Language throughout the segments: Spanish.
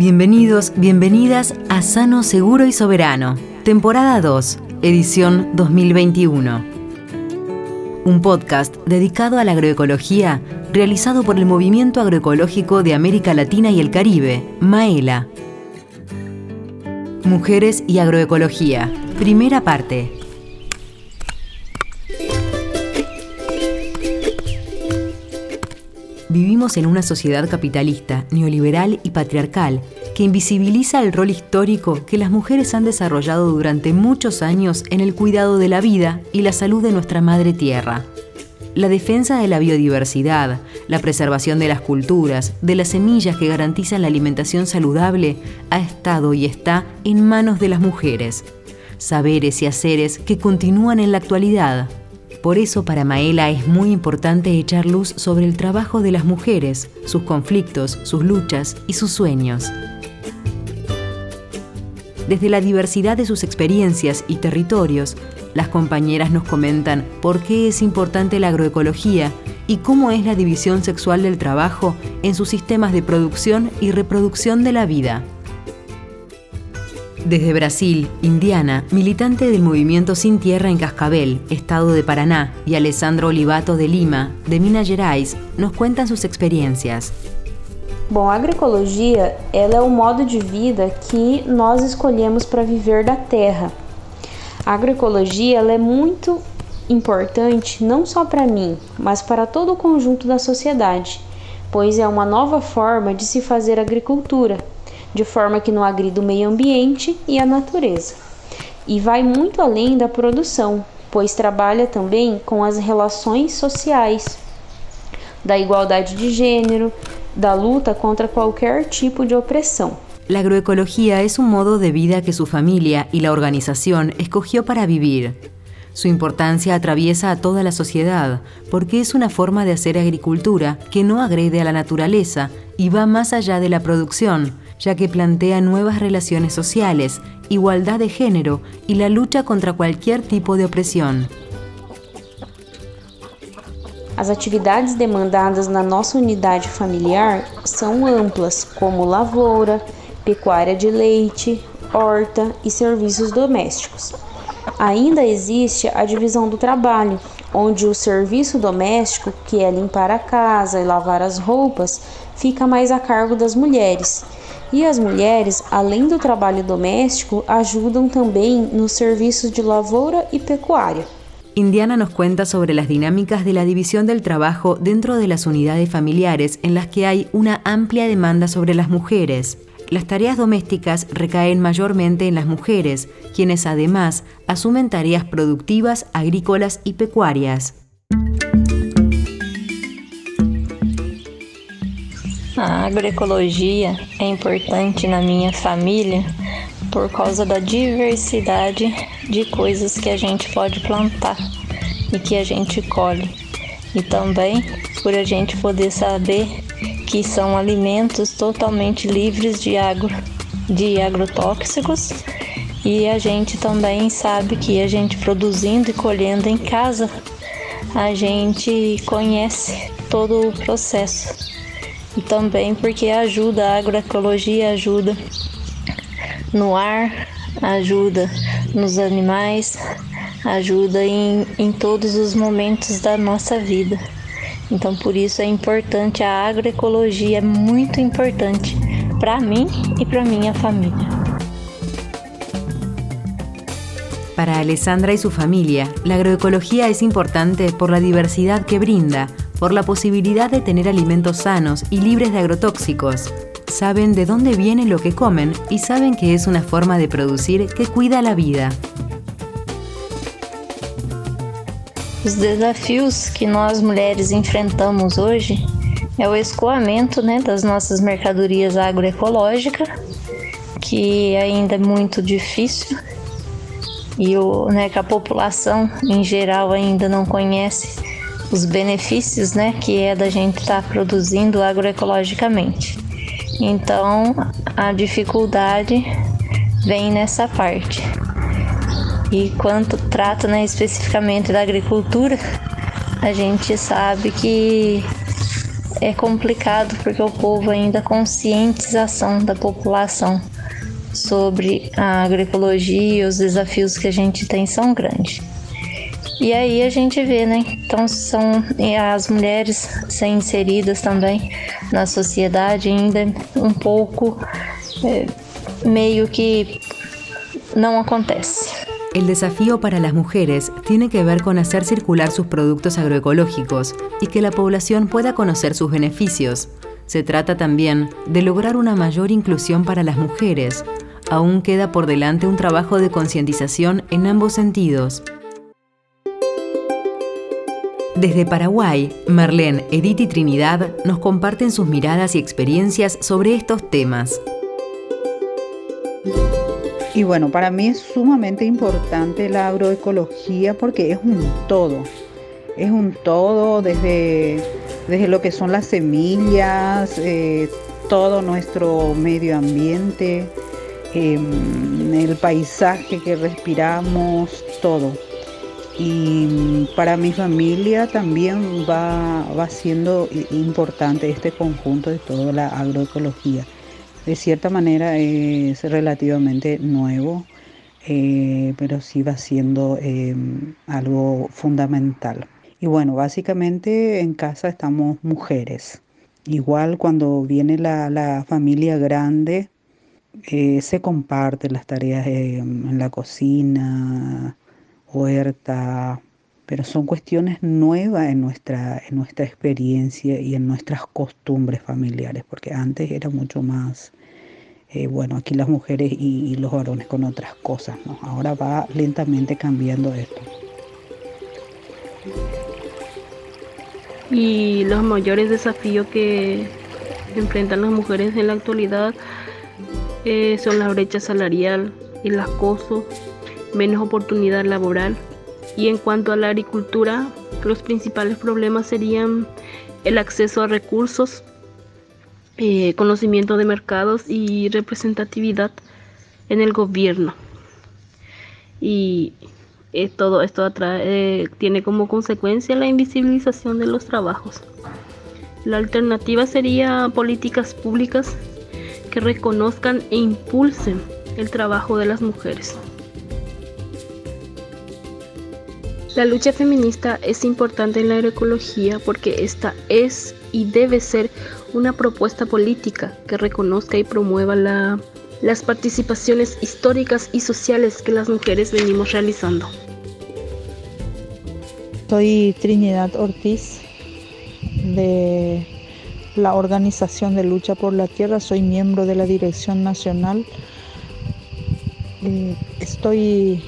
Bienvenidos, bienvenidas a Sano, Seguro y Soberano, temporada 2, edición 2021. Un podcast dedicado a la agroecología realizado por el Movimiento Agroecológico de América Latina y el Caribe, MAELA. Mujeres y Agroecología, primera parte. En una sociedad capitalista, neoliberal y patriarcal que invisibiliza el rol histórico que las mujeres han desarrollado durante muchos años en el cuidado de la vida y la salud de nuestra madre tierra. La defensa de la biodiversidad, la preservación de las culturas, de las semillas que garantizan la alimentación saludable, ha estado y está en manos de las mujeres. Saberes y haceres que continúan en la actualidad. Por eso para Maela es muy importante echar luz sobre el trabajo de las mujeres, sus conflictos, sus luchas y sus sueños. Desde la diversidad de sus experiencias y territorios, las compañeras nos comentan por qué es importante la agroecología y cómo es la división sexual del trabajo en sus sistemas de producción y reproducción de la vida. Desde Brasil, Indiana, militante del movimiento Sin Tierra en Cascabel, estado de Paraná, y Alessandro Olivato de Lima, de Minas Gerais, nos cuentan sus experiencias. Bom, a agroecologia ela é o modo de vida que nós escolhemos para viver da terra. A agroecologia ela é muito importante não só para mim, mas para todo o conjunto da sociedade, pois é uma nova forma de se fazer agricultura, de forma que não agrida o meio ambiente e a natureza. E vai muito além da produção, pois trabalha também com as relações sociais, da igualdade de gênero, da luta contra qualquer tipo de opressão. La agroecología es un modo de vida que su familia y la organización escogió para vivir. Su importancia atraviesa a toda la sociedad porque es una forma de hacer agricultura que no agrede a la naturaleza y va más allá de la producción, ya que plantea nuevas relaciones sociales, igualdad de género y la lucha contra cualquier tipo de opresión. As atividades demandadas na nossa unidade familiar são amplas, como lavoura, pecuária de leite, horta e serviços domésticos. Ainda existe a divisão do trabalho, onde o serviço doméstico, que é limpar a casa e lavar as roupas, fica mais a cargo das mulheres. E as mulheres, além do trabalho doméstico, ajudam também nos serviços de lavoura e pecuária. Indiana nos cuenta sobre las dinámicas de la división del trabajo dentro de las unidades familiares en las que hay una amplia demanda sobre las mujeres. Las tareas domésticas recaen mayormente en las mujeres, quienes además asumen tareas productivas, agrícolas y pecuarias. A agroecologia é importante na minha família por causa da diversidade de coisas que a gente pode plantar e que a gente colhe. E também por a gente poder saber que são alimentos totalmente livres de, agro, de agrotóxicos. E a gente também sabe que a gente produzindo e colhendo em casa, a gente conhece todo o processo. Também porque ajuda, a agroecologia ajuda no ar, ajuda nos animais, ajuda em, em todos os momentos da nossa vida. Então, por isso é importante a agroecologia, é muito importante para mim e para minha família. Para Alessandra y su familia, la agroecología es importante por la diversidad que brinda, por la posibilidad de tener alimentos sanos y libres de agrotóxicos. Saben de dónde viene lo que comen y saben que es una forma de producir que cuida la vida. Os desafios que nós mulheres enfrentamos hoje é o escoamento né, das nossas mercadorias agroecológicas, que ainda é muito difícil e o, né, que a população em geral ainda não conhece os benefícios né, que é da gente estar tá produzindo agroecologicamente. Então a dificuldade vem nessa parte. E quanto trata né, especificamente da agricultura, a gente sabe que é complicado porque o povo ainda conscientização da população sobre a agroecologia e os desafios que a gente tem são grandes. E aí a gente vê, né? Então são as mulheres sendo inseridas também na sociedade ainda um pouco meio que não acontece. El desafío para las mujeres tiene que ver con hacer circular sus productos agroecológicos y que la población pueda conocer sus beneficios. Se trata también de lograr una mayor inclusión para las mujeres. Aún queda por delante un trabajo de concientización en ambos sentidos. Desde Paraguay, Marlene, Edith y Trinidad nos comparten sus miradas y experiencias sobre estos temas. Y bueno, para mí es sumamente importante la agroecología porque es un todo. Es un todo desde, desde lo que son las semillas, eh, todo nuestro medio ambiente, em, el paisaje que respiramos, todo. Y para mi familia también va, va siendo importante este conjunto de toda la agroecología de cierta manera es relativamente nuevo, eh, pero sí va siendo eh, algo fundamental. Y bueno, básicamente en casa estamos mujeres. Igual cuando viene la, familia grande, eh, se comparten las tareas en la cocina, huerta, pero son cuestiones nuevas en nuestra, en nuestra experiencia y en nuestras costumbres familiares, porque antes era mucho más, eh, bueno, aquí las mujeres y, los varones con otras cosas, ¿no? Ahora va lentamente cambiando esto. Y los mayores desafíos que enfrentan las mujeres en la actualidad eh, son la brecha salarial, el acoso, menos oportunidad laboral y en cuanto a la agricultura, los principales problemas serían el acceso a recursos, eh, conocimiento de mercados y representatividad en el gobierno. Y eh, todo esto eh, tiene como consecuencia la invisibilización de los trabajos. La alternativa sería políticas públicas que reconozcan e impulsen el trabajo de las mujeres. La lucha feminista es importante en la agroecología porque esta es y debe ser una propuesta política que reconozca y promueva las participaciones históricas y sociales que las mujeres venimos realizando. Soy Trinidad Ortiz de la Organización de Lucha por la Tierra, soy miembro de la Dirección Nacional. Eh, estoy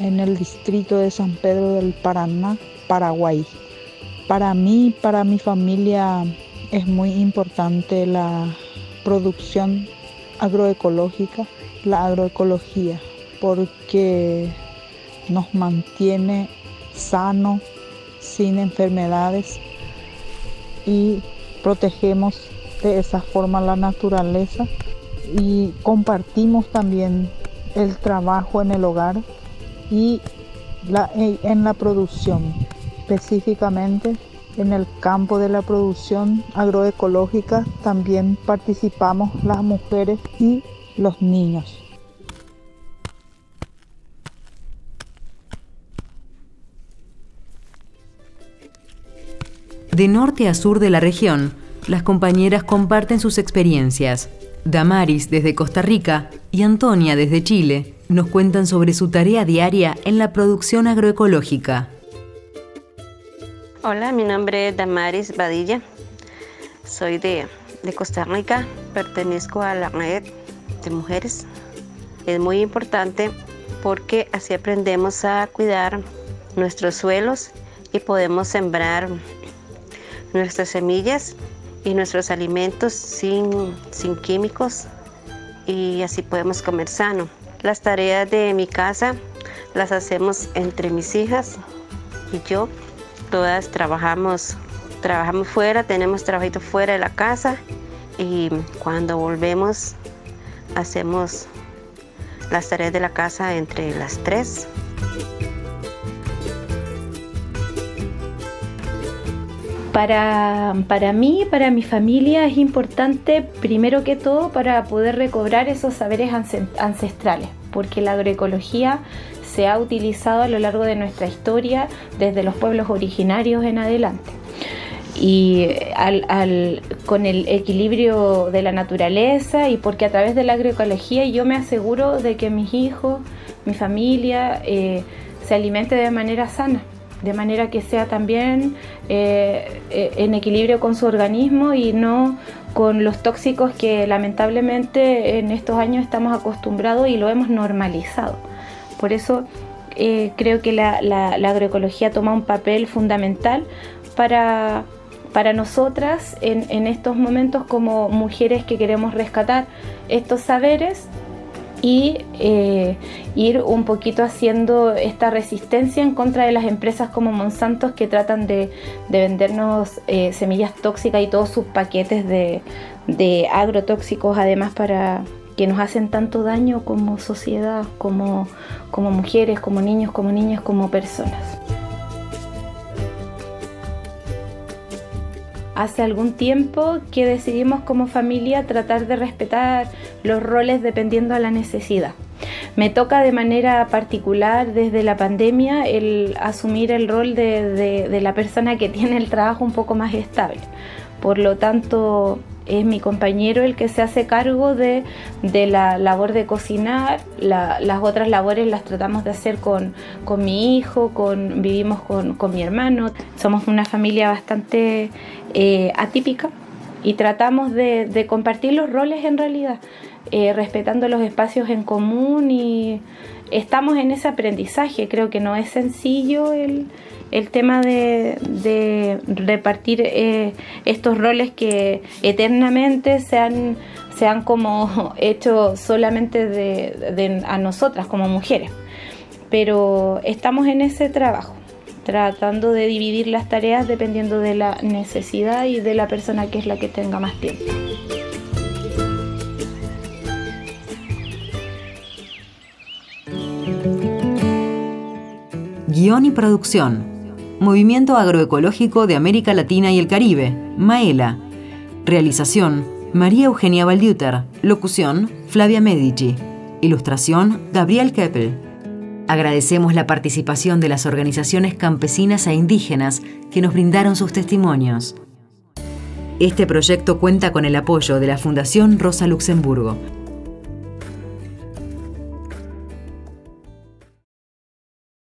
en el distrito de San Pedro del Paraná, Paraguay. Para mí, para mi familia, es muy importante la producción agroecológica, la agroecología, porque nos mantiene sano, sin enfermedades y protegemos de esa forma la naturaleza y compartimos también el trabajo en el hogar y la, en la producción, específicamente en el campo de la producción agroecológica también participamos las mujeres y los niños. De norte a sur de la región, las compañeras comparten sus experiencias. Damaris desde Costa Rica y Antonia desde Chile nos cuentan sobre su tarea diaria en la producción agroecológica. Hola, mi nombre es Damaris Badilla. Soy de, Costa Rica, pertenezco a la red de mujeres. Es muy importante porque así aprendemos a cuidar nuestros suelos y podemos sembrar nuestras semillas y nuestros alimentos sin, sin químicos y así podemos comer sano. Las tareas de mi casa las hacemos entre mis hijas y yo. Todas trabajamos, trabajamos fuera, tenemos trabajito fuera de la casa y cuando volvemos hacemos las tareas de la casa entre las tres. Para, para mí, para mi familia es importante, primero que todo, para poder recobrar esos saberes ancestrales, porque la agroecología se ha utilizado a lo largo de nuestra historia desde los pueblos originarios en adelante. Y con el equilibrio de la naturaleza y porque a través de la agroecología yo me aseguro de que mis hijos, mi familia eh, se alimente de manera sana de manera que sea también eh, eh, en equilibrio con su organismo y no con los tóxicos que lamentablemente en estos años estamos acostumbrados y lo hemos normalizado. Por eso eh, creo que la, agroecología toma un papel fundamental para, para nosotras en, en estos momentos como mujeres que queremos rescatar estos saberes y eh, ir un poquito haciendo esta resistencia en contra de las empresas como Monsanto que tratan de, vendernos eh, semillas tóxicas y todos sus paquetes de, de agrotóxicos además para que nos hacen tanto daño como sociedad, como, como mujeres, como niños, como niñas, como personas. Hace algún tiempo que decidimos como familia tratar de respetar los roles dependiendo de la necesidad. Me toca de manera particular desde la pandemia el asumir el rol de, de la persona que tiene el trabajo un poco más estable. Por lo tanto, es mi compañero el que se hace cargo de, la labor de cocinar, las otras labores las tratamos de hacer con, mi hijo, con, vivimos con, mi hermano, somos una familia bastante eh, atípica y tratamos de, compartir los roles en realidad, eh, respetando los espacios en común y estamos en ese aprendizaje, creo que no es sencillo el el tema de, repartir eh, estos roles que eternamente se han, se han como hecho solamente de, a nosotras como mujeres. Pero estamos en ese trabajo, tratando de dividir las tareas dependiendo de la necesidad y de la persona que es la que tenga más tiempo. Guión y producción Movimiento Agroecológico de América Latina y el Caribe, Maela. Realización, María Eugenia Valdiuter. Locución, Flavia Medici. Ilustración, Gabriel Keppel. Agradecemos la participación de las organizaciones campesinas e indígenas que nos brindaron sus testimonios. Este proyecto cuenta con el apoyo de la Fundación Rosa Luxemburgo